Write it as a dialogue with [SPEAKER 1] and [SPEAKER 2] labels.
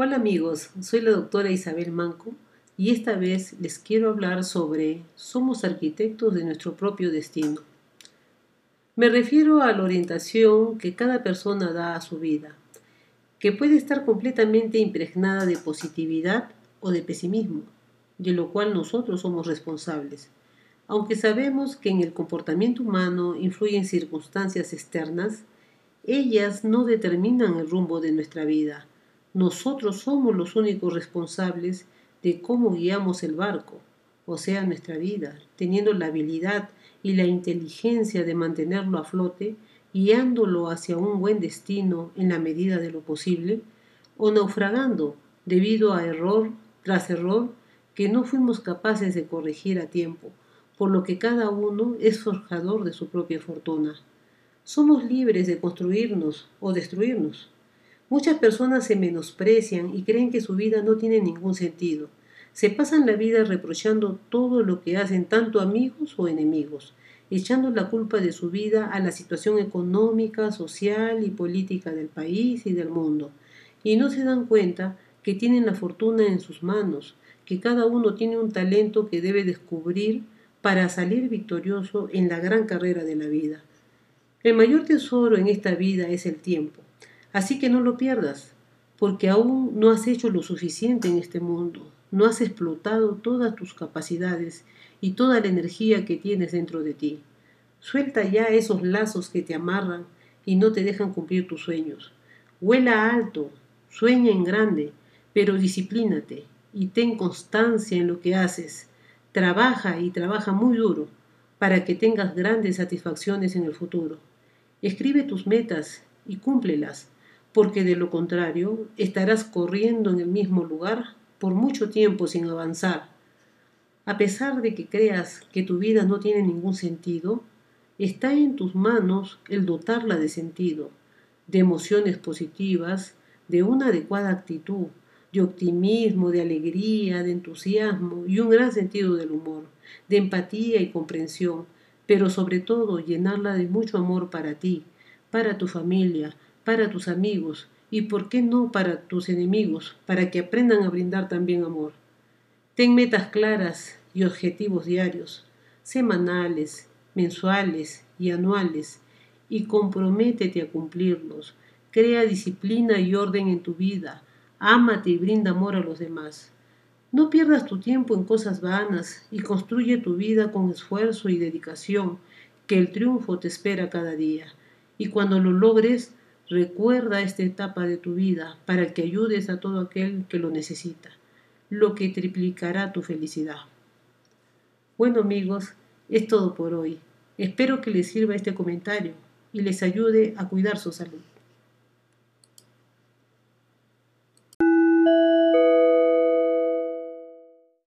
[SPEAKER 1] Hola amigos, soy la doctora Isabel Manco y esta vez les quiero hablar sobre somos arquitectos de nuestro propio destino. Me refiero a la orientación que cada persona da a su vida, que puede estar completamente impregnada de positividad o de pesimismo, de lo cual nosotros somos responsables. Aunque sabemos que en el comportamiento humano influyen circunstancias externas, ellas no determinan el rumbo de nuestra vida nosotros somos los únicos responsables de cómo guiamos el barco, o sea, nuestra vida, teniendo la habilidad y la inteligencia de mantenerlo a flote, guiándolo hacia un buen destino en la medida de lo posible, o naufragando debido a error tras error que no fuimos capaces de corregir a tiempo, por lo que cada uno es forjador de su propia fortuna. Somos libres de construirnos o destruirnos. Muchas personas se menosprecian y creen que su vida no tiene ningún sentido. Se pasan la vida reprochando todo lo que hacen tanto amigos o enemigos, echando la culpa de su vida a la situación económica, social y política del país y del mundo. Y no se dan cuenta que tienen la fortuna en sus manos, que cada uno tiene un talento que debe descubrir para salir victorioso en la gran carrera de la vida. El mayor tesoro en esta vida es el tiempo. Así que no lo pierdas, porque aún no has hecho lo suficiente en este mundo, no has explotado todas tus capacidades y toda la energía que tienes dentro de ti. Suelta ya esos lazos que te amarran y no te dejan cumplir tus sueños. Vuela alto, sueña en grande, pero disciplínate y ten constancia en lo que haces. Trabaja y trabaja muy duro para que tengas grandes satisfacciones en el futuro. Escribe tus metas y cúmplelas porque de lo contrario estarás corriendo en el mismo lugar por mucho tiempo sin avanzar. A pesar de que creas que tu vida no tiene ningún sentido, está en tus manos el dotarla de sentido, de emociones positivas, de una adecuada actitud, de optimismo, de alegría, de entusiasmo y un gran sentido del humor, de empatía y comprensión, pero sobre todo llenarla de mucho amor para ti, para tu familia, para tus amigos y, por qué no, para tus enemigos, para que aprendan a brindar también amor. Ten metas claras y objetivos diarios, semanales, mensuales y anuales, y comprométete a cumplirlos. Crea disciplina y orden en tu vida. Ámate y brinda amor a los demás. No pierdas tu tiempo en cosas vanas y construye tu vida con esfuerzo y dedicación, que el triunfo te espera cada día. Y cuando lo logres, Recuerda esta etapa de tu vida para que ayudes a todo aquel que lo necesita, lo que triplicará tu felicidad. Bueno amigos, es todo por hoy. Espero que les sirva este comentario y les ayude a cuidar su salud.